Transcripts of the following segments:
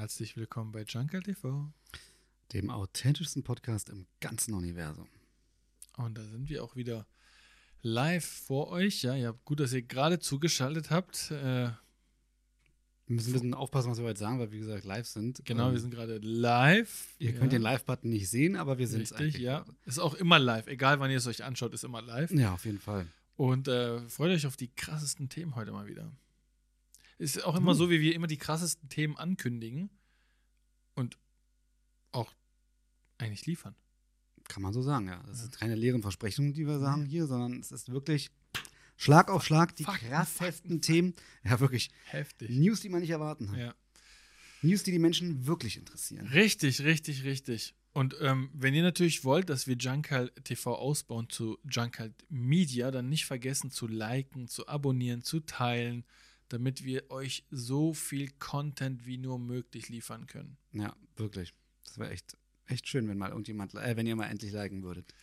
Herzlich willkommen bei Jungle TV. Dem authentischsten Podcast im ganzen Universum. Und da sind wir auch wieder live vor euch. Ja, ja, gut, dass ihr gerade zugeschaltet habt. Äh, wir müssen ein bisschen aufpassen, was wir heute sagen, weil wir, wie gesagt, live sind. Genau, ähm, wir sind gerade live. Ihr ja. könnt den Live-Button nicht sehen, aber wir sind es eigentlich. ja. Ist auch immer live. Egal, wann ihr es euch anschaut, ist immer live. Ja, auf jeden Fall. Und äh, freut euch auf die krassesten Themen heute mal wieder. Ist auch immer hm. so, wie wir immer die krassesten Themen ankündigen und auch eigentlich liefern. Kann man so sagen, ja. Das ja. sind keine leeren Versprechungen, die wir sagen hier, sondern es ist wirklich Schlag auf Schlag die krassesten Themen. Ja, wirklich. Heftig. News, die man nicht erwarten kann. Ja. News, die die Menschen wirklich interessieren. Richtig, richtig, richtig. Und ähm, wenn ihr natürlich wollt, dass wir Junkal TV ausbauen zu Junkal Media, dann nicht vergessen zu liken, zu abonnieren, zu teilen, damit wir euch so viel Content wie nur möglich liefern können. Ja, wirklich. Das wäre echt, echt schön, wenn mal irgendjemand, äh, wenn ihr mal endlich liken würdet.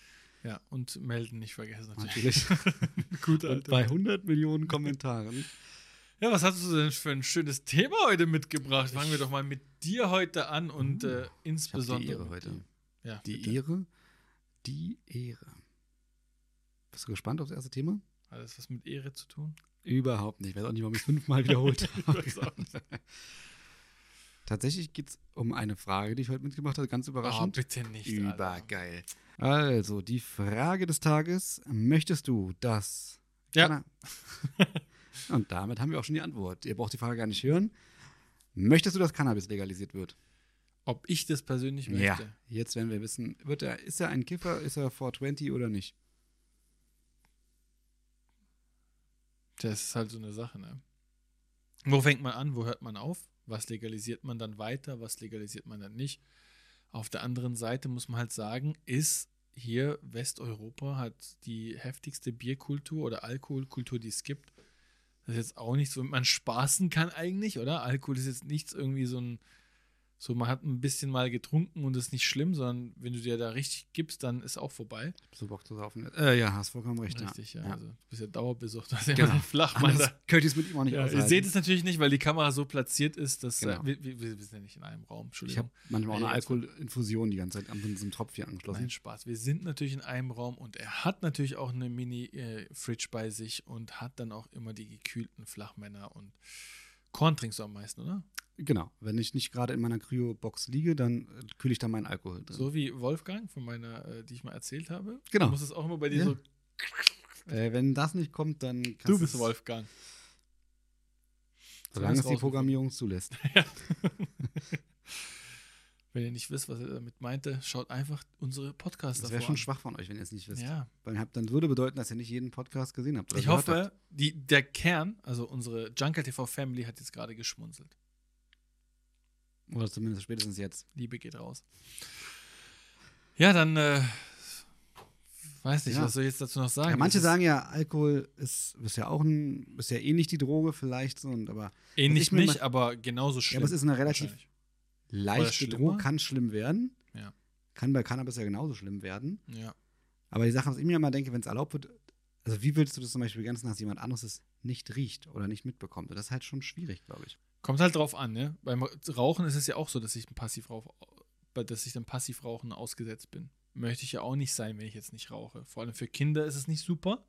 Ja, und melden nicht vergessen natürlich. natürlich. Gut, Alter. Und bei 100 Millionen Kommentaren. Ja, was hast du denn für ein schönes Thema heute mitgebracht? Fangen wir doch mal mit dir heute an und uh, äh, insbesondere. die Ehre heute. Ja, die bitte. Ehre. Die Ehre. Bist du gespannt auf das erste Thema? Hat das was mit Ehre zu tun? Überhaupt nicht. Ich weiß auch nicht, warum ich es fünfmal wiederholt habe. Tatsächlich geht es um eine Frage, die ich heute mitgebracht habe, ganz überraschend. Oh, bitte nicht. Übergeil. Also, die Frage des Tages: Möchtest du, dass. Ja. Und damit haben wir auch schon die Antwort. Ihr braucht die Frage gar nicht hören. Möchtest du, dass Cannabis legalisiert wird? Ob ich das persönlich möchte? Ja, jetzt werden wir wissen, wird er, ist er ein Kiffer, ist er 420 oder nicht? Das ist halt so eine Sache, ne? Wo fängt man an, wo hört man auf? Was legalisiert man dann weiter, was legalisiert man dann nicht? Auf der anderen Seite muss man halt sagen, ist hier Westeuropa hat die heftigste Bierkultur oder Alkoholkultur, die es gibt. Das ist jetzt auch nicht so, man spaßen kann eigentlich, oder? Alkohol ist jetzt nichts irgendwie so ein so, man hat ein bisschen mal getrunken und ist nicht schlimm, sondern wenn du dir da richtig gibst, dann ist auch vorbei. So Bock zu saufen. Äh, ja, hast vollkommen recht. Richtig, ja. ja. Also, du bist ja dauerbesucht. Hast ja genau. immer Flachmann. Das könnte ich es mit ihm auch nicht ja, Ihr seht es natürlich nicht, weil die Kamera so platziert ist, dass genau. äh, wir, wir, wir, sind ja nicht in einem Raum. Entschuldigung. Ich habe manchmal auch eine Alkoholinfusion die ganze Zeit an einem Tropf hier angeschlossen. Nein, Spaß. Wir sind natürlich in einem Raum und er hat natürlich auch eine Mini-Fridge äh, bei sich und hat dann auch immer die gekühlten Flachmänner und Korn trinkst du am meisten, oder? Genau. Wenn ich nicht gerade in meiner Kryo-Box liege, dann äh, kühle ich da meinen Alkohol drin. So wie Wolfgang von meiner, äh, die ich mal erzählt habe. Genau. Du musst es auch immer bei dir ja. so. Äh, wenn das nicht kommt, dann. Du bist Wolfgang. Solange es die Programmierung zulässt. ja. Wenn ihr nicht wisst, was er damit meinte, schaut einfach unsere Podcasts Das wäre schon schwach von euch, wenn ihr es nicht wisst. Ja. Weil habt, dann würde bedeuten, dass ihr nicht jeden Podcast gesehen habt. ich hoffe, die, der Kern, also unsere Jungle TV Family, hat jetzt gerade geschmunzelt. Oder zumindest spätestens jetzt. Liebe geht raus. Ja, dann äh, weiß nicht, ja. was soll ich jetzt dazu noch sagen? Ja, manche sagen ja, Alkohol ist, ist ja auch ein, ist ja ähnlich die Droge vielleicht so, und aber ähnlich nicht, aber genauso schlimm. Ja, aber es ist eine relativ leichte Droge kann schlimm werden. Ja. Kann bei Cannabis ja genauso schlimm werden. Ja. Aber die Sache, was ich mir immer denke, wenn es erlaubt wird, also wie willst du das zum Beispiel ganz nach jemand anderes es nicht riecht oder nicht mitbekommt? Das ist halt schon schwierig, glaube ich. Kommt halt drauf an, ne? Beim Rauchen ist es ja auch so, dass ich ein Passivrauch, dass ich dann Passivrauchen ausgesetzt bin. Möchte ich ja auch nicht sein, wenn ich jetzt nicht rauche. Vor allem für Kinder ist es nicht super.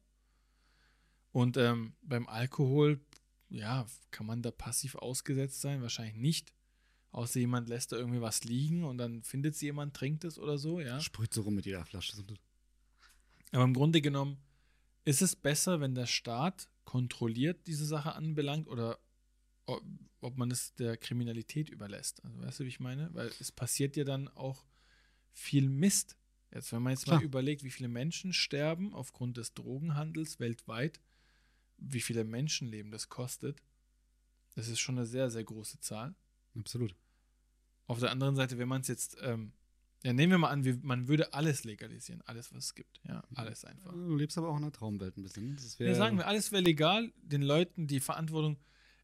Und ähm, beim Alkohol, ja, kann man da passiv ausgesetzt sein? Wahrscheinlich nicht. Außer jemand lässt da irgendwie was liegen und dann findet sie jemand, trinkt es oder so, ja. Sprüht so rum mit jeder Flasche. Aber im Grunde genommen ist es besser, wenn der Staat kontrolliert diese Sache anbelangt oder ob man es der Kriminalität überlässt. Also weißt du, wie ich meine? Weil es passiert ja dann auch viel Mist. Jetzt, wenn man jetzt Klar. mal überlegt, wie viele Menschen sterben aufgrund des Drogenhandels weltweit, wie viele Menschenleben das kostet, das ist schon eine sehr, sehr große Zahl. Absolut. Auf der anderen Seite, wenn man es jetzt, ähm, ja, nehmen wir mal an, wie, man würde alles legalisieren, alles, was es gibt. Ja, alles einfach. Du lebst aber auch in einer Traumwelt ein bisschen. Das ja, sagen wir, alles wäre legal, den Leuten die Verantwortung.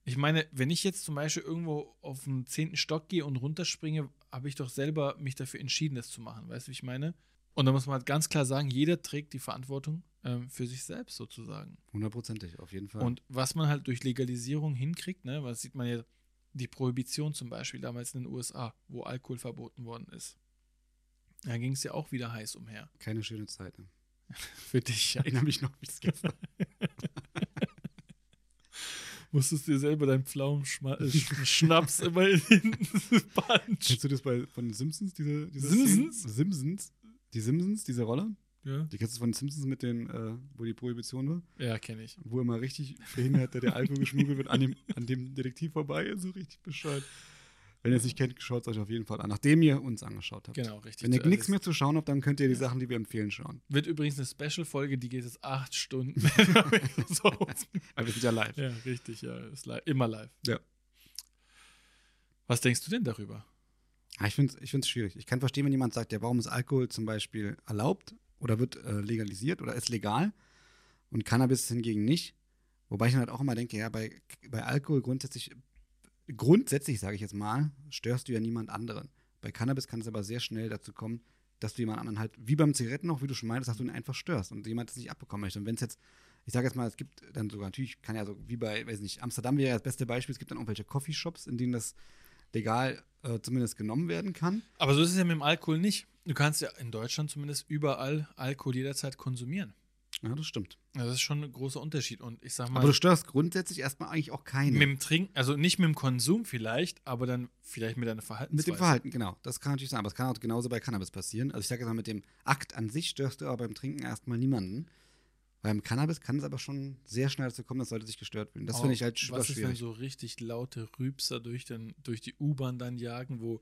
Ich meine, wenn ich jetzt zum Beispiel irgendwo auf den zehnten Stock gehe und runterspringe, habe ich doch selber mich dafür entschieden, das zu machen. Weißt du, wie ich meine? Und da muss man halt ganz klar sagen, jeder trägt die Verantwortung ähm, für sich selbst sozusagen. Hundertprozentig, auf jeden Fall. Und was man halt durch Legalisierung hinkriegt, ne, was sieht man jetzt, die Prohibition zum Beispiel damals in den USA, wo Alkohol verboten worden ist. Da ging es ja auch wieder heiß umher. Keine schöne Zeit. Ne? Für dich. Ich erinnere mich noch, wie es gestern. Musstest dir selber deinen Pflaumenschnaps immer in den Band. Kennst du das bei, von den Simpsons? Diese, diese Simpsons? Simpsons? Die Simpsons, diese Rolle? Ja, Die kennst du von den Simpsons mit den, äh, wo die Prohibition war? ja kenne ich. Wo immer richtig behindert der, der Alkohol geschmuggelt wird, an dem, an dem Detektiv vorbei ist, so richtig bescheuert. Wenn ihr es nicht kennt, schaut es euch auf jeden Fall an, nachdem ihr uns angeschaut habt. Genau, richtig. Wenn ihr Das nichts mehr zu schauen habt, dann könnt ihr die Ja. Sachen, die wir empfehlen, schauen. Wird übrigens eine Special-Folge, die geht jetzt acht Stunden. so. Aber wir sind ja live. Ja, richtig, ja. Ist li immer live. Ja. Was denkst du denn darüber? Ja, ich finde es ich find's schwierig. Ich kann verstehen, wenn jemand sagt, ja, warum ist Alkohol zum Beispiel erlaubt oder wird äh, legalisiert oder ist legal und Cannabis hingegen nicht. Wobei ich dann halt auch immer denke, ja, bei, bei Alkohol grundsätzlich, grundsätzlich sage ich jetzt mal, störst du ja niemand anderen. Bei Cannabis kann es aber sehr schnell dazu kommen, dass du jemand anderen halt, wie beim Zigaretten noch, wie du schon meintest, dass du ihn einfach störst und jemand das nicht abbekommen möchte. Und wenn es jetzt, ich sage jetzt mal, es gibt dann sogar, natürlich kann ja so, wie bei, weiß nicht, Amsterdam wäre ja das beste Beispiel, es gibt dann irgendwelche Coffeeshops, in denen das legal äh, zumindest genommen werden kann. Aber so ist es ja mit dem Alkohol nicht. Du kannst ja in Deutschland zumindest überall Alkohol jederzeit konsumieren. Ja, das stimmt. Das ist schon ein großer Unterschied. Und ich sag mal, Aber du störst grundsätzlich erstmal eigentlich auch keine. mit dem Trinken, also nicht mit dem Konsum vielleicht, aber dann vielleicht mit deiner Verhaltensweise. Mit dem Verhalten, genau. Das kann natürlich sein. Aber es kann auch genauso bei Cannabis passieren. Also ich sage jetzt mal, mit dem Akt an sich störst du aber beim Trinken erstmal niemanden. Beim Cannabis kann es aber schon sehr schnell dazu kommen, dass Leute sich gestört fühlen. Das Oh, finde ich halt super Was ist, wenn schwierig. so richtig laute Rübser durch, den, durch die U-Bahn dann jagen, wo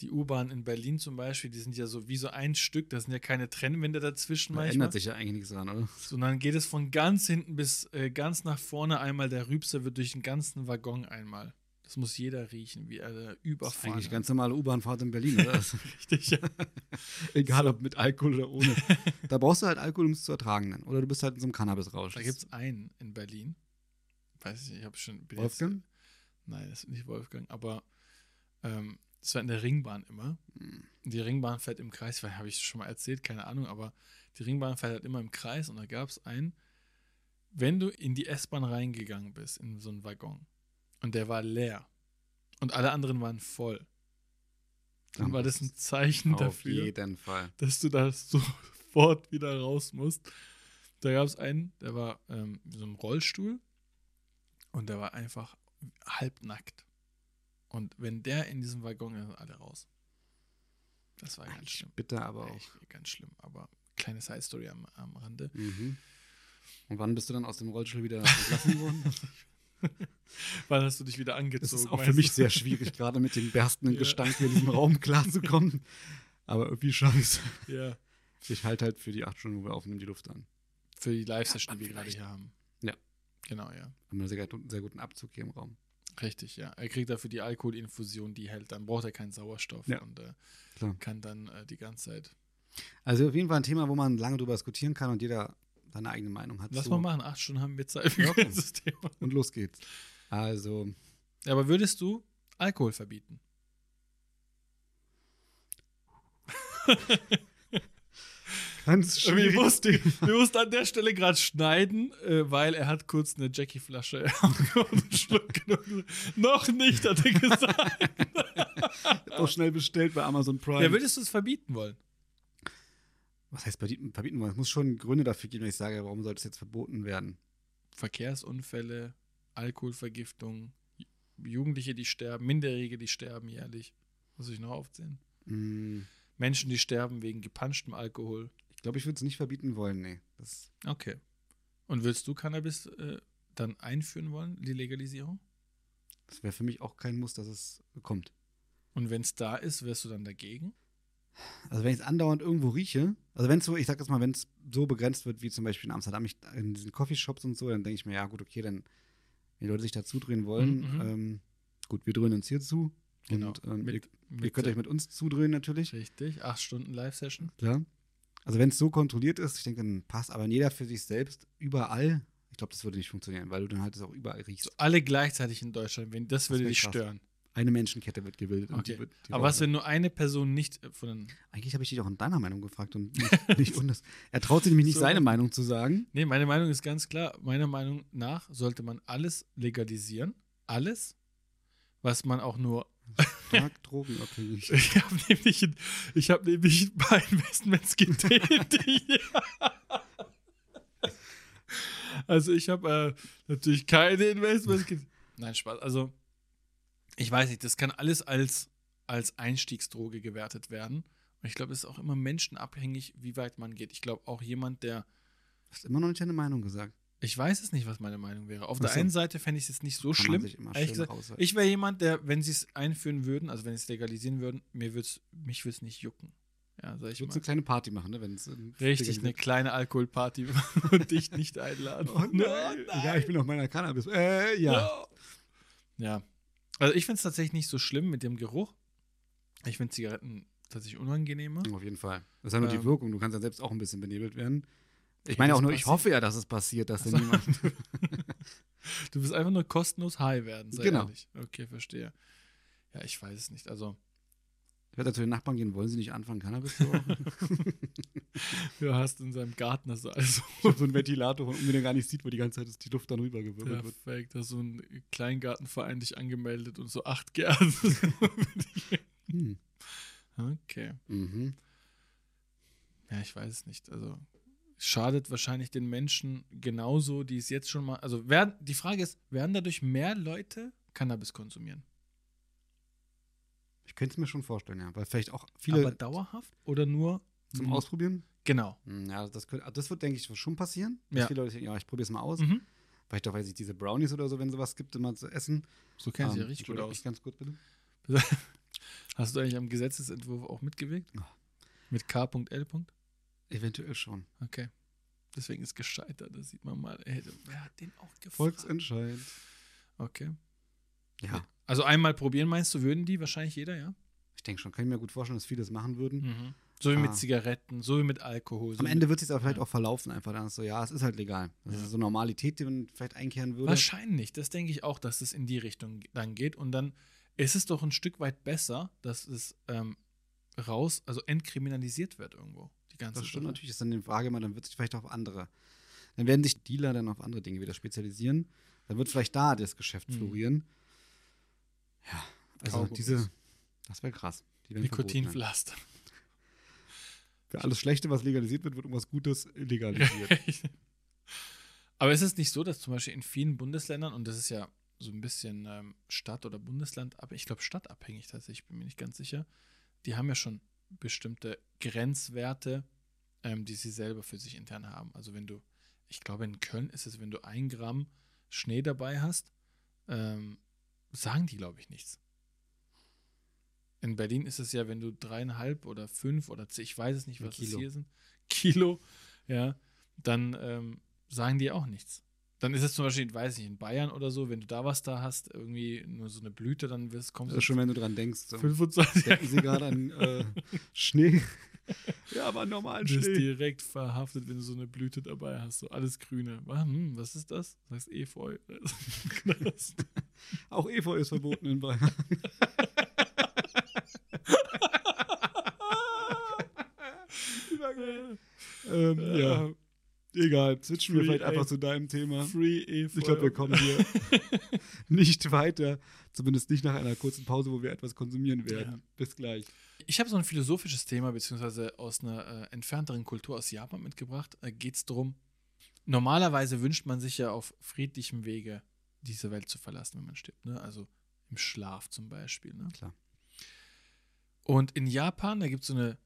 die U-Bahn in Berlin zum Beispiel, die sind ja so wie so ein Stück, da sind ja keine Trennwände dazwischen Da manchmal. ändert sich ja eigentlich nichts dran, oder? Sondern geht es von ganz hinten bis äh, ganz nach vorne einmal. Der Rübser wird durch den ganzen Waggon einmal. Das muss jeder riechen, wie er da Das ist überfahren. eigentlich ganz normale U-Bahnfahrt in Berlin, oder? Ist richtig. Ja. Egal ob mit Alkohol oder ohne. da brauchst du halt Alkohol, um es zu ertragen. Dann. Oder du bist halt in so einem Cannabis-Rausch. Da gibt es einen in Berlin. Weiß ich, ich habe schon. Wolfgang? Jetzt, nein, das ist nicht Wolfgang, aber ähm, das war in der Ringbahn immer. Hm. Die Ringbahn fährt im Kreis, weil habe ich schon mal erzählt, keine Ahnung, aber die Ringbahn fährt halt immer im Kreis und da gab es einen, wenn du in die S-Bahn reingegangen bist, in so einen Waggon, und der war leer und alle anderen waren voll, dann Dann war das ein Zeichen dafür, dass du da sofort wieder raus musst. Da gab es einen, der war ähm, in so einem Rollstuhl und der war einfach halbnackt. Und wenn der in diesem Waggon ist, sind alle raus. Das war ganz Eigentlich schlimm. bitter, aber auch. Echt ganz schlimm. Aber kleine Side-Story am, am Rande. Mhm. Und wann bist du dann aus dem Rollstuhl wieder entlassen worden? Wann hast du dich wieder angezogen? Das ist auch für mich du? sehr schwierig, gerade mit dem berstenden Ja. Gestank in diesem Raum klarzukommen. Aber irgendwie schaffe ich es. Ja. Ich halte halt für die acht Stunden, wo wir aufnehmen, die Luft an. Für die Live-Session, die wir gerade Vielleicht. hier haben. Ja. Genau, ja. Haben wir einen sehr, sehr guten Abzug hier im Raum. Richtig, ja. Er kriegt dafür die Alkoholinfusion, die hält. Dann braucht er keinen Sauerstoff Ja. und äh, kann dann äh, die ganze Zeit. Also auf jeden Fall ein Thema, wo man lange drüber diskutieren kann und jeder seine eigene Meinung hat. Lass zu. mal machen. Acht Stunden haben wir Zeit für okay. dieses Thema. Und los geht's. Also, Ja, aber würdest du Alkohol verbieten? ganz Wir schwierig. mussten, wir mussten an der Stelle gerade schneiden, äh, weil er hat kurz eine Jackie-Flasche einen Schluck genommen. Noch nicht, hat er gesagt. auch schnell bestellt bei Amazon Prime. Ja, würdest du es verbieten wollen? Was heißt verbieten, wollen? Es muss schon Gründe dafür geben, wenn ich sage, warum sollte es jetzt verboten werden? Verkehrsunfälle, Alkoholvergiftung, Ju- Jugendliche, die sterben, Minderjährige, die sterben jährlich. Muss ich noch aufzählen? Hm, Menschen, die sterben wegen gepanschtem Alkohol. Ich glaube, ich würde es nicht verbieten wollen, nee. Das, Okay. Und würdest du Cannabis äh, dann einführen wollen, die Legalisierung? das wäre für mich auch kein Muss, dass es kommt. Und wenn es da ist, wärst du dann dagegen? Also wenn ich es andauernd irgendwo rieche, also wenn es so, ich sag jetzt mal, wenn es so begrenzt wird, wie zum Beispiel in Amsterdam, ich, in diesen Coffeeshops und so, dann denke ich mir, ja gut, okay, dann, wenn die Leute sich dazu drehen wollen, Mhm, mhm. ähm, gut, wir drehen uns hier zu. Genau. Und ähm, Mit- ihr, mit, ihr könnt euch mit uns zudrehen natürlich, Richtig, acht Stunden Live-Session. klar. Also wenn es so kontrolliert ist, ich denke, dann passt, aber jeder für sich selbst, überall, ich glaube, das würde nicht funktionieren, weil du dann halt es auch überall riechst. So alle gleichzeitig in Deutschland, wenn das würde wär dich krass. stören. Eine Menschenkette wird gebildet. und Okay. die wird, die Aber was, wenn nur eine Person nicht äh, von den. Eigentlich habe ich dich auch in deiner Meinung gefragt und nicht, nicht undes. Er traut sich nämlich nicht, So. seine Meinung zu sagen. Nee, meine Meinung ist ganz klar. Meiner Meinung nach sollte man alles legalisieren. Alles. was man auch nur. Stark drogenabhängig. Ich habe nämlich, ich hab nämlich ein paar Investments getätigt. also ich habe äh, natürlich keine Investments getätigt. Nein, Spaß. Also ich weiß nicht, das kann alles als, als Einstiegsdroge gewertet werden. Und ich glaube, es ist auch immer menschenabhängig, wie weit man geht. Ich glaube, auch jemand, der Du hast immer noch nicht deine Meinung gesagt. Ich weiß es nicht, was meine Meinung wäre. Auf der einen Seite fände ich es jetzt nicht so schlimm. gesagt. Ich wäre jemand, der, wenn sie es einführen würden, also wenn sie es legalisieren würden, mir würd's, mich würde es nicht jucken. Ja, sag ich Ich würde mal. eine kleine Party machen, ne, wenn es ähm, Richtig, eine kleine Alkoholparty und dich nicht einladen. Oh nein. Ja, ich bin auf meiner Cannabis. Äh, ja. Ja. Also ich finde es tatsächlich nicht so schlimm mit dem Geruch. Ich finde Zigaretten tatsächlich unangenehmer. Auf jeden Fall. Das ist ja nur die Ähm. Wirkung. Du kannst ja selbst auch ein bisschen benebelt werden. Ich Ja, meine auch nur, ich passiert. hoffe ja, dass es passiert, dass Ach denn so. niemand. Du willst einfach nur kostenlos high werden, sei Genau. ehrlich. Okay, verstehe. Ja, ich weiß es nicht. Also, Ich werde zu den Nachbarn gehen, wollen sie nicht anfangen, Cannabis zu rauchen? du hast in seinem Garten also, also ich so einen Ventilator, von oben, den er gar nicht sieht, wo die ganze Zeit die Luft dann rübergewirbelt wird. Perfekt, hast so ein Kleingartenverein dich angemeldet und so acht Gärten. Hm. okay. Mhm. Ja, ich weiß es nicht. Also schadet wahrscheinlich den Menschen genauso, die es jetzt schon mal. Also werden, die Frage ist, werden dadurch mehr Leute Cannabis konsumieren? Ich könnte es mir schon vorstellen, ja. Weil vielleicht auch viele Aber dauerhaft oder nur zum Mhm. Ausprobieren. Genau. Hm, Ja, das, könnte, das wird, denke ich, schon passieren. Ja. viele Leute denken, ja, ich probiere es mal aus. Mhm. Vielleicht auch, weil sich diese Brownies oder so, wenn sowas gibt, immer zu essen. So kennen sie ja Ähm, richtig gut aus. Ganz gut, bitte. Hast du eigentlich am Gesetzesentwurf auch mitgewirkt? Ja. Mit K.L. Eventuell schon. Okay. Deswegen ist gescheitert. Da sieht man mal, ey, wer hat den auch gefragt? Volksentscheid. Okay. Ja, Also einmal probieren, meinst du, würden die wahrscheinlich jeder, ja? ich denke schon. Kann ich mir gut vorstellen, dass viele das machen würden. Mhm. So wie mit Ah. Zigaretten, so wie mit Alkohol. So Am Ende wird es sich aber vielleicht Ja. auch verlaufen, einfach dann ist so, ja, es ist halt legal. Das Ja. ist so Normalität, die man vielleicht einkehren würde. Wahrscheinlich, das denke ich auch, dass es in die Richtung dann geht. Und dann ist es doch ein Stück weit besser, dass es ähm, raus, also entkriminalisiert wird irgendwo. Die ganze Das stimmt natürlich, ist dann die Frage mal, dann wird sich vielleicht auf andere. Dann werden sich Dealer dann auf andere Dinge wieder spezialisieren. Dann wird vielleicht da das Geschäft Mhm. florieren. Ja, also Kaugummis. diese, das wäre krass. Die. Nikotinpflaster. Für alles Schlechte, was legalisiert wird, wird irgendwas Gutes illegalisiert. Aber ist es nicht so, dass zum Beispiel in vielen Bundesländern, und das ist ja so ein bisschen ähm, Stadt- oder Bundesland, aber ich glaube stadtabhängig tatsächlich, ich bin mir nicht ganz sicher, die haben ja schon bestimmte Grenzwerte, ähm, die sie selber für sich intern haben. Also wenn du, ich glaube in Köln ist es, wenn du ein Gramm Schnee dabei hast, ähm, sagen die, glaube ich, nichts. In Berlin ist es ja, wenn du dreieinhalb oder fünf oder zehn, ich weiß es nicht, was es hier sind, Kilo, ja, dann ähm, sagen die auch nichts. Dann ist es zum Beispiel, weiß ich nicht, in Bayern oder so, wenn du da was da hast, irgendwie nur so eine Blüte, dann wirst, kommst ist schon, wenn du dran denkst. So. 25 Denken Sie gerade an äh, Schnee? ja, aber normalen Du bist direkt verhaftet, wenn du so eine Blüte dabei hast. So alles Grüne. Ah, Hm, was ist das? Das heißt Efeu. Auch Efeu ist verboten in Bayern. ähm, ja. Egal, switchen wir vielleicht einfach zu deinem Thema. Free Efeu. Ich glaube, wir kommen hier nicht weiter. Zumindest nicht nach einer kurzen Pause, wo wir etwas konsumieren werden. Ja. Bis gleich. Ich habe so ein philosophisches Thema, beziehungsweise aus einer äh, entfernteren Kultur aus Japan mitgebracht. Da geht es darum, normalerweise wünscht man sich ja auf friedlichem Wege diese Welt zu verlassen, wenn man stirbt. Ne? Also im Schlaf zum Beispiel. Ne? Klar. Und in Japan, da gibt so es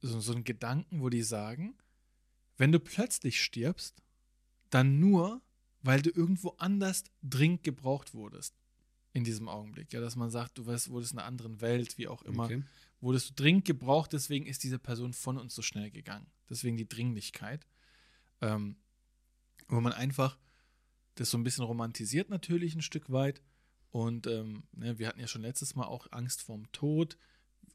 so, so einen Gedanken, wo die sagen, wenn du plötzlich stirbst, dann nur, weil du irgendwo anders dringend gebraucht wurdest in diesem Augenblick. Ja, dass man sagt, du weißt, wurdest in einer anderen Welt, wie auch immer, Okay. wurdest du dringend gebraucht, deswegen ist diese Person von uns so schnell gegangen. Deswegen die Dringlichkeit. Ähm, wo man einfach das so ein bisschen romantisiert natürlich ein Stück weit. Und ähm, ne, wir hatten ja schon letztes Mal auch Angst vorm Tod,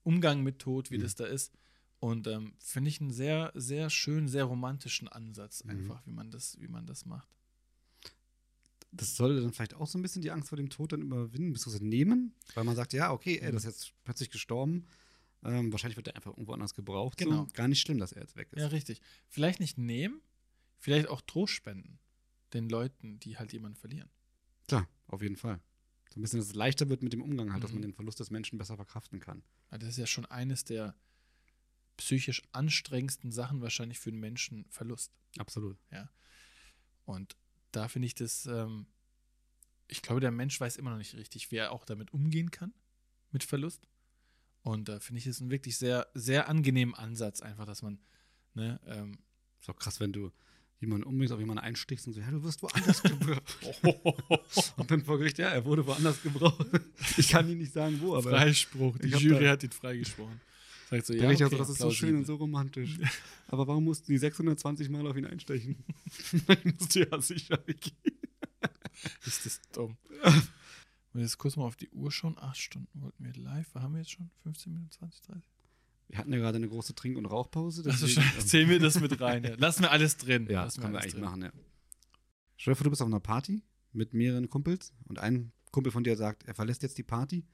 Umgang mit Tod, wie Mhm. das da ist. Und ähm, finde ich einen sehr, sehr schönen, sehr romantischen Ansatz Mhm. einfach, wie man das, wie man das macht. Das sollte dann vielleicht auch so ein bisschen die Angst vor dem Tod dann überwinden, beziehungsweise nehmen, weil man sagt, ja, okay, ey, Mhm. ist jetzt plötzlich gestorben. Ähm, wahrscheinlich wird er einfach irgendwo anders gebraucht. Genau. So. Gar nicht schlimm, dass er jetzt weg ist. Ja, richtig. Vielleicht nicht nehmen, vielleicht auch Trost spenden den Leuten, die halt jemanden verlieren. Klar, auf jeden Fall. So ein bisschen, dass es leichter wird mit dem Umgang halt, dass Mhm. man den Verlust des Menschen besser verkraften kann. Ja, Das ist ja schon eines der psychisch anstrengendsten Sachen wahrscheinlich für den Menschen Verlust. Absolut. Und da finde ich das, ähm, ich glaube, der Mensch weiß immer noch nicht richtig, wie er auch damit umgehen kann, mit Verlust. Und da finde ich es einen wirklich sehr, sehr angenehmen Ansatz, einfach, dass man, ne, ähm, Ist auch krass, wenn du jemanden umbringst, auf jemanden einstichst und so, ja, du wirst woanders gebraucht. und dann vor Gericht, ja, er wurde woanders gebraucht. Ich kann Ihnen nicht sagen, wo, aber Freispruch, die Jury hat ihn freigesprochen. Sagt so, ja, Richter okay, so, das ist so schön und so romantisch. Aber warum mussten die 620 Mal auf ihn einstechen? ich musste ja sicher gehen. Ist das dumm. Und jetzt kurz mal auf die Uhr schauen. Acht Stunden wollten wir live. Haben wir jetzt schon? 15 Minuten, 20, 30? Wir hatten ja gerade eine große Trink- und Rauchpause. Also zählen wir das mit rein. Ja. Lassen wir alles drin. Ja, Lassen das können wir eigentlich drin. machen, ja. Stell dir vor, du bist auf einer Party mit mehreren Kumpels und ein Kumpel von dir sagt, er verlässt jetzt die Party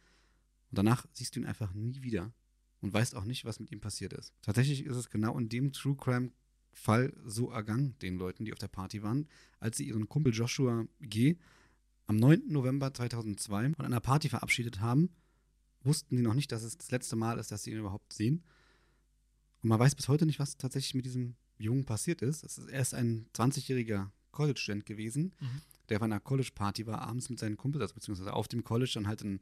und danach siehst du ihn einfach nie wieder und weißt auch nicht, was mit ihm passiert ist. Tatsächlich ist es genau in dem True Crime Fall so ergangen, den Leuten, die auf der Party waren, als sie ihren Kumpel Joshua G. am 9. November 2002 von einer Party verabschiedet haben, wussten die noch nicht, dass es das letzte Mal ist, dass sie ihn überhaupt sehen. Und man weiß bis heute nicht, was tatsächlich mit diesem Jungen passiert ist. Es ist er ist ein 20-jähriger College-Student gewesen, Mhm. der auf einer College-Party war, abends mit seinen Kumpels, also beziehungsweise auf dem College, dann halt in,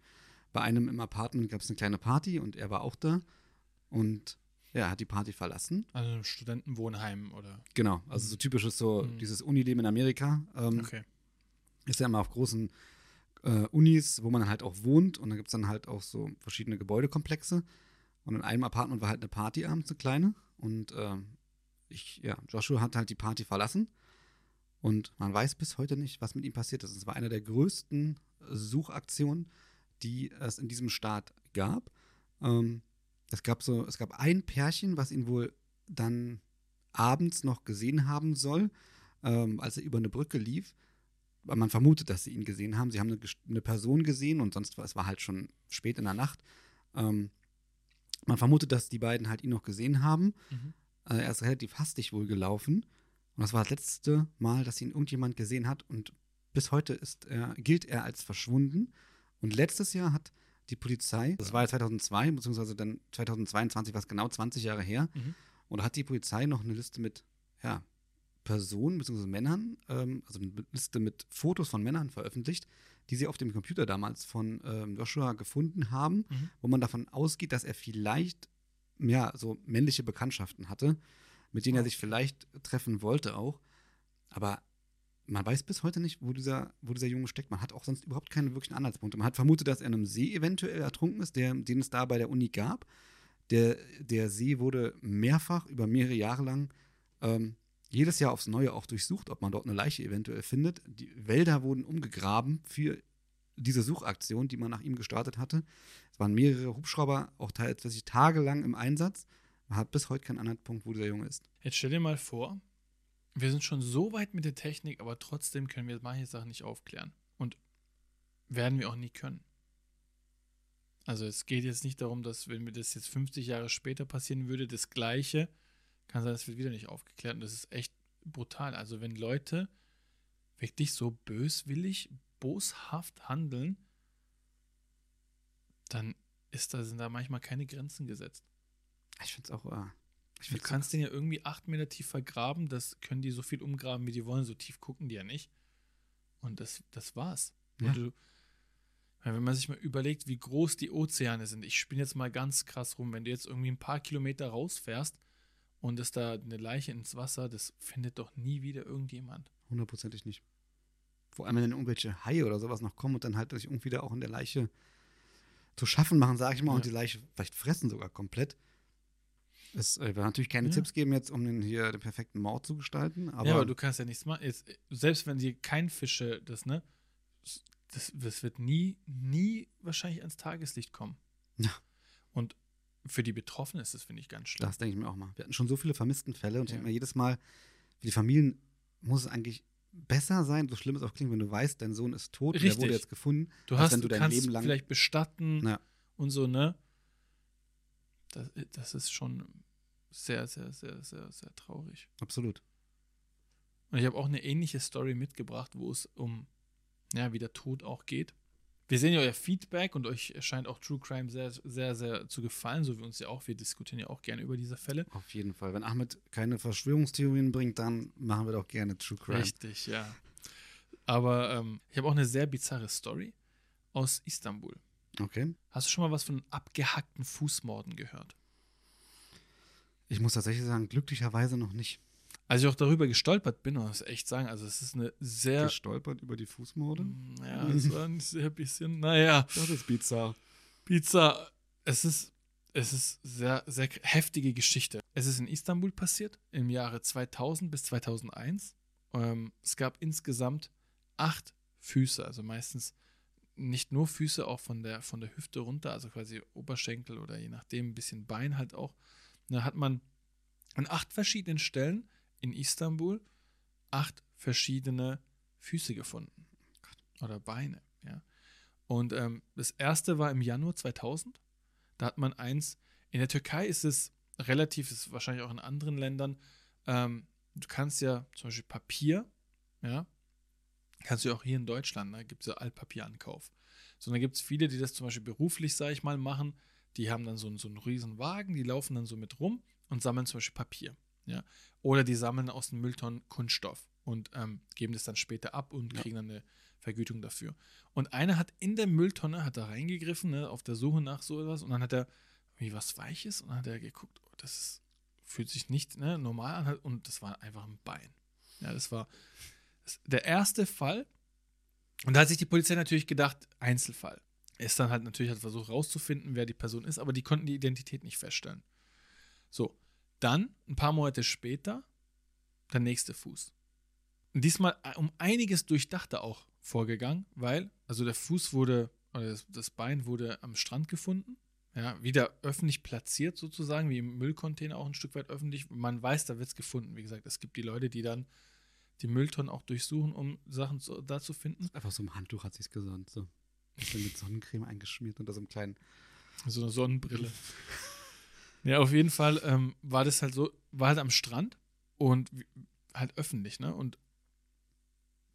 bei einem im Apartment gab es eine kleine Party und er war auch da. Und ja, er hat die Party verlassen. Also im Studentenwohnheim oder. Genau, also so typisches so Mhm. dieses Unileben in Amerika. Ähm, Okay. Ist ja immer auf großen äh, Unis, wo man halt auch wohnt und da gibt es dann halt auch so verschiedene Gebäudekomplexe. Und in einem Apartment war halt eine Party abends, eine kleine. Und ähm, ich, ja, Joshua hat halt die Party verlassen. Und man weiß bis heute nicht, was mit ihm passiert ist. Es war eine der größten Suchaktionen, die es in diesem Staat gab. Ähm, es gab so, es gab ein Pärchen, was ihn wohl dann abends noch gesehen haben soll, ähm, als er über eine Brücke lief. Weil man vermutet, dass sie ihn gesehen haben. Sie haben eine, eine Person gesehen und sonst war es war halt schon spät in der Nacht. Ähm, man vermutet, dass die beiden halt ihn noch gesehen haben. Mhm. Äh, er ist relativ hastig wohl gelaufen. Und das war das letzte Mal, dass ihn irgendjemand gesehen hat. Und bis heute ist er, gilt er als verschwunden. Und letztes Jahr hat die Polizei, das war ja 2002, beziehungsweise dann 2022, was genau 20 Jahre her, Mhm. und hat die Polizei noch eine Liste mit ja, Personen bzw. Männern, ähm, also eine Liste mit Fotos von Männern veröffentlicht, die sie auf dem Computer damals von ähm, Joshua gefunden haben, Mhm. wo man davon ausgeht, dass er vielleicht ja, so männliche Bekanntschaften hatte, mit denen er sich vielleicht treffen wollte auch. Aber man weiß bis heute nicht, wo dieser, wo dieser Junge steckt. Man hat auch sonst überhaupt keine wirklichen Anhaltspunkte. Man hat vermutet, dass er in einem See eventuell ertrunken ist, der, den es da bei der Uni gab. Der, der See wurde mehrfach über mehrere Jahre lang ähm, jedes Jahr aufs Neue auch durchsucht, ob man dort eine Leiche eventuell findet. Die Wälder wurden umgegraben für diese Suchaktion, die man nach ihm gestartet hatte. Es waren mehrere Hubschrauber, auch tatsächlich tagelang im Einsatz. Man hat bis heute keinen Anhaltspunkt, wo dieser Junge ist. Jetzt stell dir mal vor, wir sind schon so weit mit der Technik, aber trotzdem können wir manche Sachen nicht aufklären. Und werden wir auch nie können. Also es geht jetzt nicht darum, dass wenn mir das jetzt 50 Jahre später passieren würde, das gleiche, kann sein, es wird wieder nicht aufgeklärt. Und das ist echt brutal. Also wenn Leute wirklich so böswillig, boshaft handeln, dann ist da, sind da manchmal keine Grenzen gesetzt. Ich finde es auch. Du kannst den ja irgendwie acht Meter tief vergraben, das können die so viel umgraben, wie die wollen, so tief gucken die ja nicht. Und das, das war's. Ja. Und du, wenn man sich mal überlegt, wie groß die Ozeane sind, ich spinne jetzt mal ganz krass rum, wenn du jetzt irgendwie ein paar Kilometer rausfährst und ist da eine Leiche ins Wasser, das findet doch nie wieder irgendjemand. Hundertprozentig nicht. Vor allem, wenn dann irgendwelche Haie oder sowas noch kommen und dann halt sich irgendwie da auch in der Leiche zu schaffen machen, sage ich mal, Ja. und die Leiche vielleicht fressen sogar komplett. Es äh, wird natürlich keine Ja. Tipps geben, jetzt um den hier den perfekten Mord zu gestalten, aber, ja, aber du kannst ja nichts machen. Jetzt, selbst wenn sie kein Fische, das, ne, das, das wird nie, nie wahrscheinlich ans Tageslicht kommen. Ja. Und für die Betroffenen ist das, finde ich, ganz schlimm. das denke ich mir auch mal. Wir hatten schon so viele vermissten Fälle und ich Ja. denke mir jedes Mal, für die Familien muss es eigentlich besser sein, so schlimm es auch klingt, wenn du weißt, dein Sohn ist tot, und der Richtig. wurde jetzt gefunden. Du als hast, wenn du du dein kannst Leben lang- vielleicht bestatten Ja. und so, ne? Das, das ist schon sehr, sehr, sehr, sehr, sehr traurig. Absolut. Und ich habe auch eine ähnliche Story mitgebracht, wo es um, ja, wie der Tod auch geht. Wir sehen ja euer Feedback und euch scheint auch True Crime sehr, sehr, sehr zu gefallen, so wie uns ja auch. Wir diskutieren ja auch gerne über diese Fälle. Auf jeden Fall. Wenn Ahmed keine Verschwörungstheorien bringt, dann machen wir doch gerne True Crime. Richtig, ja. Aber ähm, ich habe auch eine sehr bizarre Story aus Istanbul. Okay. Hast du schon mal was von abgehackten Fußmorden gehört? Ich muss tatsächlich sagen, glücklicherweise noch nicht. Als ich auch darüber gestolpert bin, muss ich echt sagen, also es ist eine sehr. Gestolpert über die Fußmorde? Ja, es war ein sehr bisschen, naja. Das ist bizarr. Pizza, es ist, es ist sehr, sehr heftige Geschichte. Es ist in Istanbul passiert, im Jahre 2000 bis 2001. Ähm, es gab insgesamt acht Füße, also meistens nicht nur Füße, auch von der, von der Hüfte runter, also quasi Oberschenkel oder je nachdem ein bisschen Bein halt auch. Da hat man an acht verschiedenen Stellen in Istanbul acht verschiedene Füße gefunden. Oder Beine, ja. Und ähm, das erste war im Januar 2000. Da hat man eins. In der Türkei ist es relativ, ist wahrscheinlich auch in anderen Ländern. Ähm, du kannst ja zum Beispiel Papier, ja, kannst du auch hier in Deutschland, da gibt es ja Altpapierankauf. So, dann gibt es viele, die das zum Beispiel beruflich, sage ich mal, machen. Die haben dann so, so einen riesen Wagen, die laufen dann so mit rum und sammeln zum Beispiel Papier. Ja? Oder die sammeln aus den Mülltonnen Kunststoff und ähm, geben das dann später ab und kriegen dann eine Vergütung dafür. Und einer hat in der Mülltonne, hat da reingegriffen, ne, auf der Suche nach so etwas und dann hat er wie was Weiches und dann hat er geguckt, oh, das ist, fühlt sich nicht ne, normal an und das war einfach ein Bein. Ja, das war der erste Fall. Und da hat sich die Polizei natürlich gedacht, Einzelfall. Ist dann halt natürlich hat versucht rauszufinden, wer die Person ist, aber die konnten die Identität nicht feststellen. So, dann, ein paar Monate später, der nächste Fuß. Und diesmal um einiges durchdachter auch vorgegangen, weil, also der Fuß wurde, oder das, das Bein wurde am Strand gefunden. Ja, wieder öffentlich platziert sozusagen, wie im Müllcontainer auch ein Stück weit öffentlich. Man weiß, da wird es gefunden. Wie gesagt, es gibt die Leute, die dann die Mülltonnen auch durchsuchen, um Sachen zu, da zu finden. Einfach so ein Handtuch hat sich's gesandt. So. Mit Sonnencreme eingeschmiert unter so einem kleinen. So eine Sonnenbrille. ja, auf jeden Fall ähm, war das halt so, war halt am Strand und halt öffentlich, ne? Und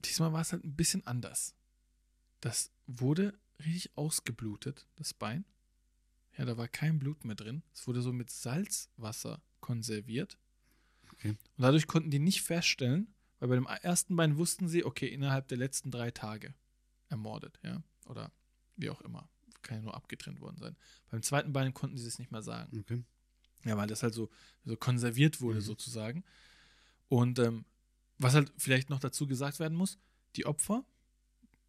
diesmal war es halt ein bisschen anders. Das wurde richtig ausgeblutet, das Bein. Ja, da war kein Blut mehr drin. Es wurde so mit Salzwasser konserviert. Okay. Und dadurch konnten die nicht feststellen, weil bei dem ersten Bein wussten sie, okay, innerhalb der letzten drei Tage ermordet, ja. Oder wie auch immer. Kann ja nur abgetrennt worden sein. Beim zweiten Bein konnten sie es nicht mehr sagen. Okay. Ja, weil das halt so, so konserviert wurde, Mhm. sozusagen. Und ähm, was halt vielleicht noch dazu gesagt werden muss, die Opfer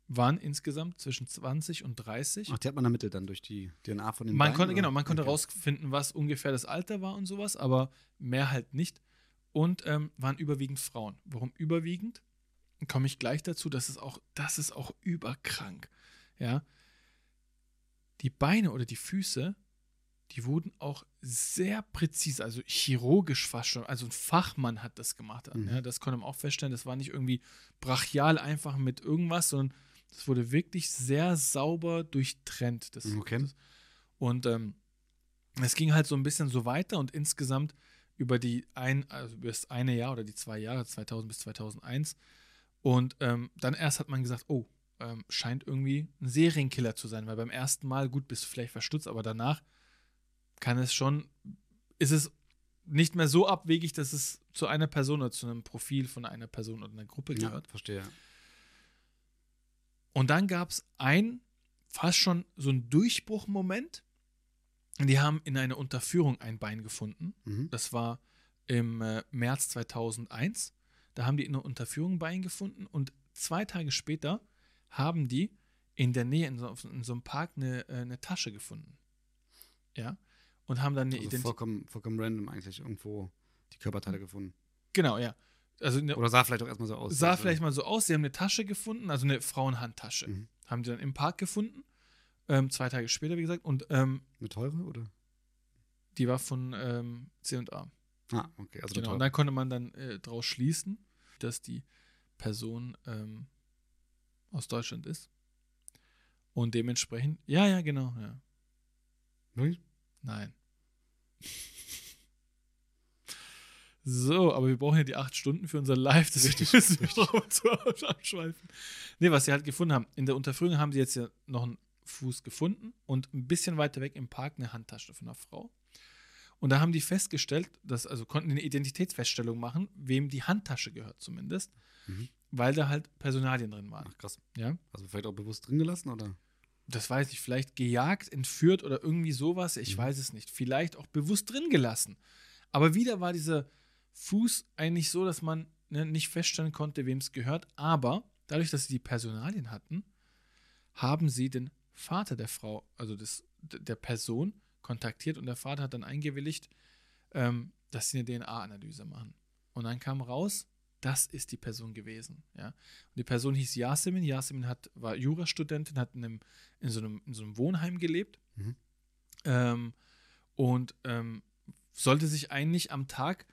waren insgesamt zwischen 20 und 30. Ach, die hat man ermittelt dann durch die DNA von den Man Beinen, konnte, genau, man konnte Okay. rausfinden, was ungefähr das Alter war und sowas, aber mehr halt nicht. Und ähm, waren überwiegend Frauen. Warum überwiegend? Komme ich gleich dazu. Das ist auch, das ist auch überkrank. Ja. Die Beine oder die Füße, die wurden auch sehr präzise, also chirurgisch fast schon. Also ein Fachmann hat das gemacht. Mhm. Ja, das konnte man auch feststellen. Das war nicht irgendwie brachial einfach mit irgendwas, sondern das wurde wirklich sehr sauber durchtrennt. Das, Okay. das, und ähm, es ging halt so ein bisschen so weiter und insgesamt über die ein, also über das eine Jahr oder die zwei Jahre, 2000 bis 2001. Und ähm, dann erst hat man gesagt, oh, ähm, scheint irgendwie ein Serienkiller zu sein, weil beim ersten Mal, gut, bist du vielleicht verstutzt, aber danach kann es schon, ist es nicht mehr so abwegig, dass es zu einer Person oder zu einem Profil von einer Person oder einer Gruppe Ja, gehört. verstehe. Und dann gab es ein, fast schon so ein Durchbruchmoment. Die haben in einer Unterführung ein Bein gefunden. Mhm. Das war im äh, März 2001. Da haben die in einer Unterführung ein Bein gefunden und zwei Tage später haben die in der Nähe in so, in so einem Park eine, äh, eine Tasche gefunden. Ja. Und haben dann eine Also Identität. vollkommen, vollkommen random eigentlich irgendwo die Körperteile gefunden. Genau, ja. Also eine, Oder sah vielleicht auch erstmal so aus. sah also- vielleicht mal so aus. Sie haben eine Tasche gefunden, also eine Frauenhandtasche. Mhm. Haben die dann im Park gefunden. Ähm, zwei Tage später, wie gesagt. Und ähm, Eine teure oder? die war von ähm, C&A. Ah, okay. Also Genau. Und dann konnte man dann äh, daraus schließen, dass die Person ähm, aus Deutschland ist. Und dementsprechend, ja, ja, genau, ja. Wirklich? Nein. So, aber wir brauchen ja die acht Stunden für unser Live, deswegen müssen wir drauf zu abschweifen. Nee, was sie halt gefunden haben. In der Unterführung haben sie jetzt ja noch einen Fuß gefunden und ein bisschen weiter weg im Park eine Handtasche von einer Frau. Und da haben die festgestellt, dass, also konnten eine Identitätsfeststellung machen, wem die Handtasche gehört zumindest, Mhm. weil da halt Personalien drin waren. Ach, krass. Ja? Also vielleicht auch bewusst drin gelassen, oder? Das weiß ich, vielleicht gejagt, entführt oder irgendwie sowas, ich Mhm. weiß es nicht. Vielleicht auch bewusst drin gelassen. Aber wieder war dieser Fuß eigentlich so, dass man ne, nicht feststellen konnte, wem es gehört. Aber dadurch, dass sie die Personalien hatten, haben sie den Vater der Frau, also des, der Person, kontaktiert und der Vater hat dann eingewilligt, ähm, dass sie eine DNA-Analyse machen. Und dann kam raus, das ist die Person gewesen. Ja? Und die Person hieß Yasemin. Yasemin hat, war Jurastudentin, hat in, einem, in, so einem, in so einem Wohnheim gelebt Mhm. ähm, und ähm, sollte sich eigentlich am Tag,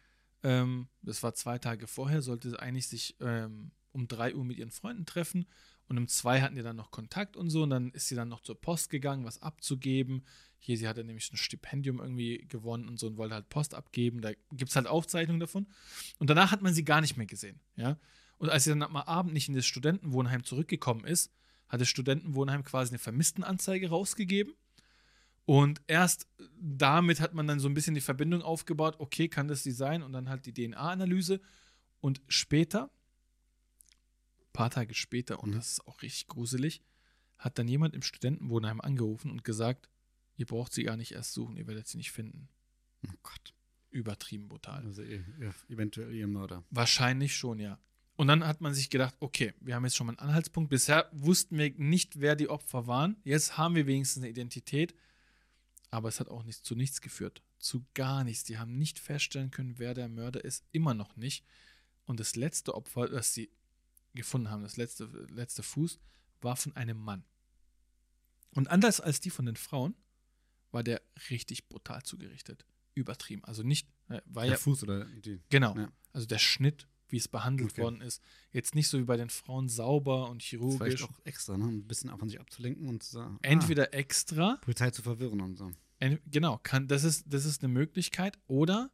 ähm, das war zwei Tage vorher, sollte eigentlich sich ähm, um 3 Uhr mit ihren Freunden treffen und um zwei hatten die dann noch Kontakt und so und dann ist sie dann noch zur Post gegangen, was abzugeben. Hier, sie hatte nämlich ein Stipendium irgendwie gewonnen und so und wollte halt Post abgeben. Da gibt es halt Aufzeichnungen davon. Und danach hat man sie gar nicht mehr gesehen, ja. Und als sie dann am Abend nicht in das Studentenwohnheim zurückgekommen ist, hat das Studentenwohnheim quasi eine Vermisstenanzeige rausgegeben. Und erst damit hat man dann so ein bisschen die Verbindung aufgebaut, okay, kann das die sein? Und dann halt die DNA-Analyse. Und später, paar Tage später, und das ist auch richtig gruselig, hat dann jemand im Studentenwohnheim angerufen und gesagt, ihr braucht sie gar nicht erst suchen, ihr werdet sie nicht finden. Oh Gott. Übertrieben brutal. Also eh- eh- eventuell ihr Mörder. Wahrscheinlich schon, ja. Und dann hat man sich gedacht, okay, wir haben jetzt schon mal einen Anhaltspunkt. Bisher wussten wir nicht, wer die Opfer waren. Jetzt haben wir wenigstens eine Identität. Aber es hat auch nicht, zu nichts geführt. Zu gar nichts. Die haben nicht feststellen können, wer der Mörder ist. Immer noch nicht. Und das letzte Opfer, das sie gefunden haben, das letzte, letzte Fuß, war von einem Mann. Und anders als die von den Frauen, war der richtig brutal zugerichtet. Übertrieben. Also nicht, äh, war Der ja Fuß oder die. Genau. Ja. Also der Schnitt, wie es behandelt Okay. worden ist, jetzt nicht so wie bei den Frauen sauber und Das chirurgisch. vielleicht auch extra, ne? Ein bisschen von sich abzulenken und zu sagen, Entweder extra, ah, Polizei zu verwirren und so. ent, genau, kann, das, ist, das ist eine Möglichkeit, oder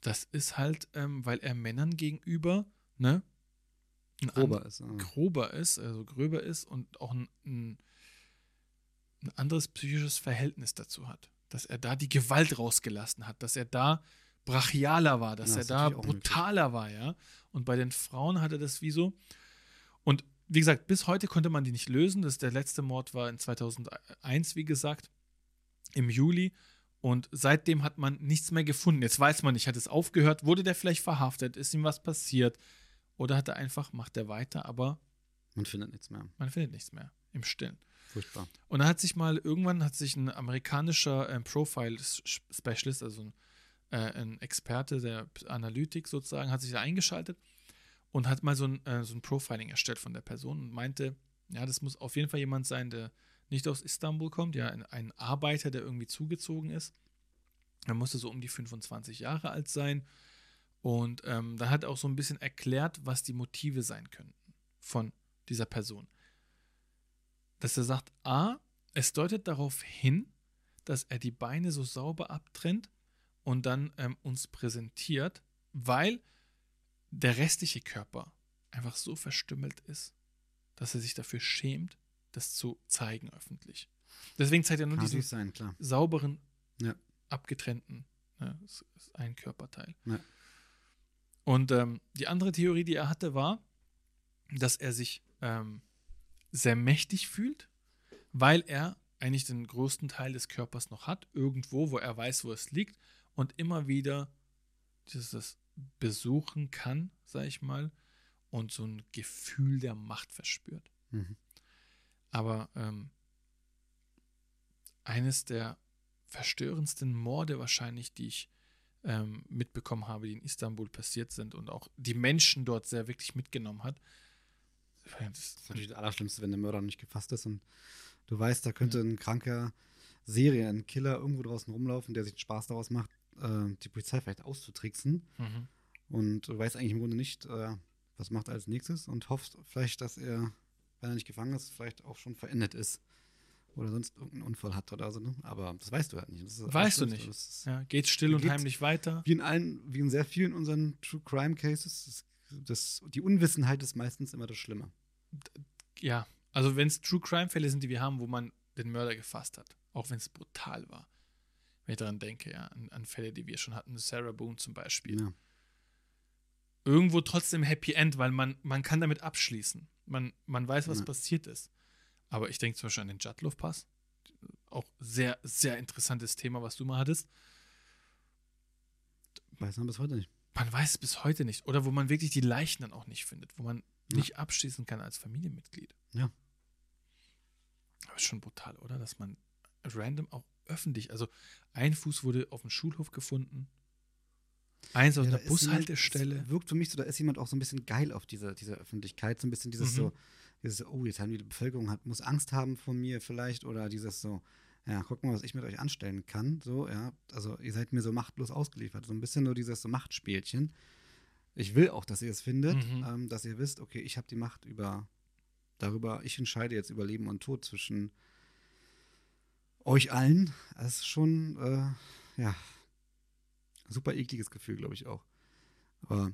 das ist halt, ähm, weil er Männern gegenüber, ne, ein Grober ist. äh, grober ist, also gröber ist und auch ein, ein, ein anderes psychisches Verhältnis dazu hat. Dass er da die Gewalt rausgelassen hat, dass er da brachialer war, dass Ja, er da brutaler war, ja. Und bei den Frauen hatte das wie so. Und wie gesagt, bis heute konnte man die nicht lösen. Das, der letzte Mord war in 2001, wie gesagt, im Juli. Und seitdem hat man nichts mehr gefunden. Jetzt weiß man nicht, hat es aufgehört? Wurde der vielleicht verhaftet? Ist ihm was passiert? Oder hat er einfach, macht er weiter, aber Man findet nichts mehr. man findet nichts mehr im Stillen. Furchtbar. Und dann hat sich mal, irgendwann hat sich ein amerikanischer ähm, Profile-Specialist, also ein, äh, ein Experte der Analytik sozusagen, hat sich da eingeschaltet und hat mal so ein, äh, so ein Profiling erstellt von der Person und meinte, ja, das muss auf jeden Fall jemand sein, der nicht aus Istanbul kommt, ja, ein, ein Arbeiter, der irgendwie zugezogen ist. Er musste so um die 25 Jahre alt sein. Und ähm, dann hat er auch so ein bisschen erklärt, was die Motive sein könnten von dieser Person dass er sagt, A, es deutet darauf hin, dass er die Beine so sauber abtrennt und dann ähm, uns präsentiert, weil der restliche Körper einfach so verstümmelt ist, dass er sich dafür schämt, das zu zeigen öffentlich. Deswegen zeigt er nur Kann diesen sein, sauberen, Ja. abgetrennten, ne, das ist ein Körperteil. Ja. Und ähm, die andere Theorie, die er hatte, war, dass er sich ähm, sehr mächtig fühlt, weil er eigentlich den größten Teil des Körpers noch hat, irgendwo, wo er weiß, wo es liegt und immer wieder dieses besuchen kann, sag ich mal, und so ein Gefühl der Macht verspürt. Mhm. Aber ähm, eines der verstörendsten Morde wahrscheinlich, die ich ähm, mitbekommen habe, die in Istanbul passiert sind und auch die Menschen dort sehr wirklich mitgenommen hat. Das Das ist natürlich das Allerschlimmste, wenn der Mörder noch nicht gefasst ist und du weißt, da könnte ein kranker Serie, ein Killer irgendwo draußen rumlaufen, der sich Spaß daraus macht, äh, die Polizei vielleicht auszutricksen. Mhm. Und du weißt eigentlich im Grunde nicht, äh, was macht er als nächstes und hoffst vielleicht, dass er, wenn er nicht gefangen ist, vielleicht auch schon verendet ist. Oder sonst irgendeinen Unfall hat oder so. Ne? Aber das weißt du halt nicht. weißt du nicht. Ja, geht still geht und heimlich weiter. Wie in allen, wie in sehr vielen unseren True Crime Cases, das, das, die Unwissenheit ist meistens immer das Schlimme. Ja, also wenn es True Crime Fälle sind, die wir haben, wo man den Mörder gefasst hat, auch wenn es brutal war. Wenn ich daran denke, ja, an, an, Fälle, die wir schon hatten, Sarah Boone zum Beispiel. Ja. Irgendwo trotzdem Happy End, weil man, man kann damit abschließen. Man, man weiß, was ja. passiert ist. Aber ich denke zum Beispiel an den Jatlow-Pass. Auch sehr, sehr interessantes Thema, was du mal hattest. Weiß man bis heute nicht. Man weiß es bis heute nicht. Oder wo man wirklich die Leichen dann auch nicht findet, wo man ja. nicht abschließen kann als Familienmitglied. Ja. Aber ist schon brutal, oder? Dass man random auch öffentlich, also ein Fuß wurde auf dem Schulhof gefunden, eins aus ja, einer Bushaltestelle. Jemand, wirkt für mich so, da ist jemand auch so ein bisschen geil auf dieser, dieser Öffentlichkeit, so ein bisschen dieses mhm. so, dieses, oh, jetzt haben die Bevölkerung hat, muss Angst haben von mir vielleicht oder dieses so, ja, guck mal, was ich mit euch anstellen kann, so, ja, also ihr seid mir so machtlos ausgeliefert, so ein bisschen nur dieses so Machtspielchen. Ich will auch, dass ihr es findet, mhm. ähm, dass ihr wisst, okay, ich habe die Macht über darüber, ich entscheide jetzt über Leben und Tod zwischen euch allen. Das ist schon, äh, ja, super ekliges Gefühl, glaube ich auch. Aber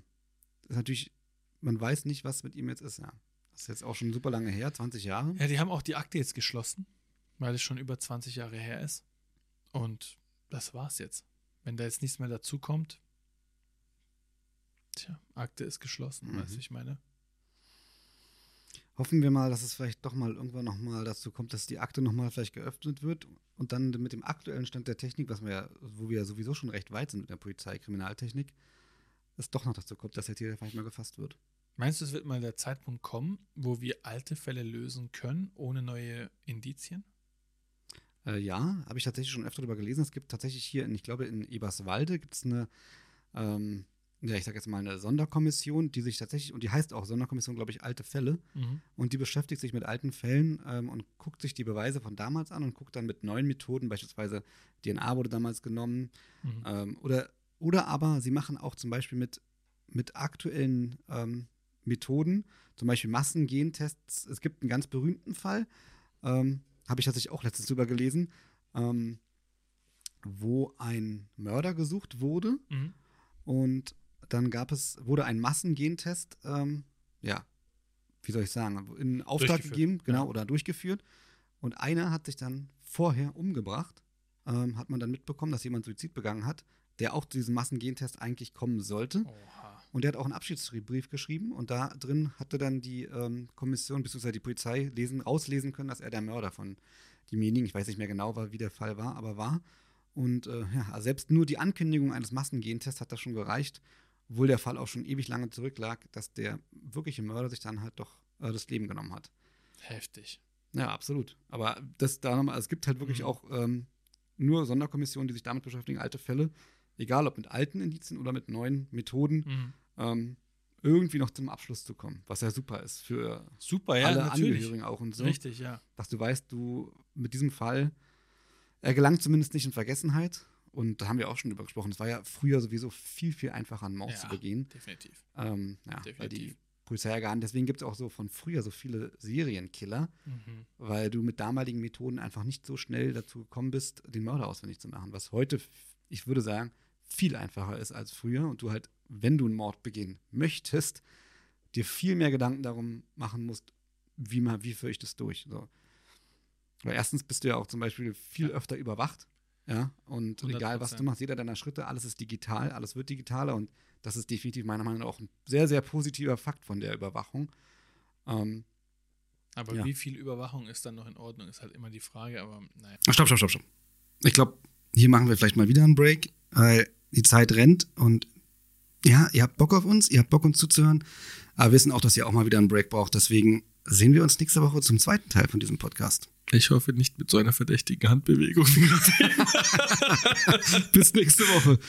ist natürlich, man weiß nicht, was mit ihm jetzt ist, ja. Das ist jetzt auch schon super lange her, 20 Jahre. Ja, die haben auch die Akte jetzt geschlossen, weil es schon über 20 Jahre her ist. Und das war's jetzt. Wenn da jetzt nichts mehr dazu kommt, tja, Akte ist geschlossen, mhm. weißt du, ich meine hoffen wir mal, dass es vielleicht doch mal irgendwann noch mal dazu kommt, dass die Akte noch mal vielleicht geöffnet wird und dann mit dem aktuellen Stand der Technik, was wir ja, wo wir ja sowieso schon recht weit sind mit der Polizei, Kriminaltechnik, es doch noch dazu kommt, dass der Täter vielleicht mal gefasst wird. Meinst du, es wird mal der Zeitpunkt kommen, wo wir alte Fälle lösen können, ohne neue Indizien? Äh, ja, habe ich tatsächlich schon öfter darüber gelesen. Es gibt tatsächlich hier, in, ich glaube, in Eberswalde gibt es eine ähm, ja, ich sage jetzt mal eine Sonderkommission, die sich tatsächlich, und die heißt auch Sonderkommission, glaube ich, alte Fälle. Mhm. Und die beschäftigt sich mit alten Fällen ähm, und guckt sich die Beweise von damals an und guckt dann mit neuen Methoden, beispielsweise DNA wurde damals genommen. Mhm. Ähm, oder, oder aber sie machen auch zum Beispiel mit, mit aktuellen ähm, Methoden, zum Beispiel Massengentests. Es gibt einen ganz berühmten Fall, ähm, habe ich tatsächlich auch letztens drüber gelesen, ähm, wo ein Mörder gesucht wurde. Mhm. Und dann gab es, wurde ein Massengentest, ähm, ja, wie soll ich sagen, in Auftrag gegeben, genau, ja. oder durchgeführt. Und einer hat sich dann vorher umgebracht, ähm, hat man dann mitbekommen, dass jemand Suizid begangen hat, der auch zu diesem Massengentest eigentlich kommen sollte. Oha. Und der hat auch einen Abschiedsbrief geschrieben und da drin hatte dann die ähm, Kommission bzw. die Polizei lesen, rauslesen können, dass er der Mörder von demjenigen, ich weiß nicht mehr genau, wie der Fall war, aber war. Und äh, ja, selbst nur die Ankündigung eines Massengentests hat das schon gereicht, obwohl der Fall auch schon ewig lange zurücklag, dass der wirkliche Mörder sich dann halt doch äh, das Leben genommen hat. Heftig. Ja, absolut. Aber das da nochmal, es gibt halt wirklich mhm. auch ähm, nur Sonderkommissionen, die sich damit beschäftigen, alte Fälle, egal ob mit alten Indizien oder mit neuen Methoden, mhm. ähm, irgendwie noch zum Abschluss zu kommen, was ja super ist für super, ja, alle natürlich. Angehörigen auch und so. Richtig, ja. Dass du weißt, du mit diesem Fall, er gelangt zumindest nicht in Vergessenheit und da haben wir auch schon drüber gesprochen. Es war ja früher sowieso viel, viel einfacher, einen Mord ja, zu begehen. Definitiv. Ähm, ja, definitiv. Weil die Polizei ja gar nicht. Deswegen gibt es auch so von früher so viele Serienkiller, mhm. weil du mit damaligen Methoden einfach nicht so schnell dazu gekommen bist, den Mörder auswendig zu machen. Was heute, ich würde sagen, viel einfacher ist als früher. Und du halt, wenn du einen Mord begehen möchtest, dir viel mehr Gedanken darum machen musst, wie, man, wie führe ich das durch. So. Weil erstens bist du ja auch zum Beispiel viel öfter überwacht. Ja, und 100%. egal, was du machst, jeder deiner Schritte, alles ist digital, alles wird digitaler und das ist definitiv meiner Meinung nach auch ein sehr, sehr positiver Fakt von der Überwachung. Ähm, aber ja. wie viel Überwachung ist dann noch in Ordnung, ist halt immer die Frage, aber naja. Stopp, stopp, stopp, stopp. Ich glaube, hier machen wir vielleicht mal wieder einen Break, weil die Zeit rennt und ja, ihr habt Bock auf uns, ihr habt Bock uns zuzuhören, aber wissen auch, dass ihr auch mal wieder einen Break braucht. Deswegen sehen wir uns nächste Woche zum zweiten Teil von diesem Podcast. Ich hoffe nicht mit so einer verdächtigen Handbewegung. Bis nächste Woche.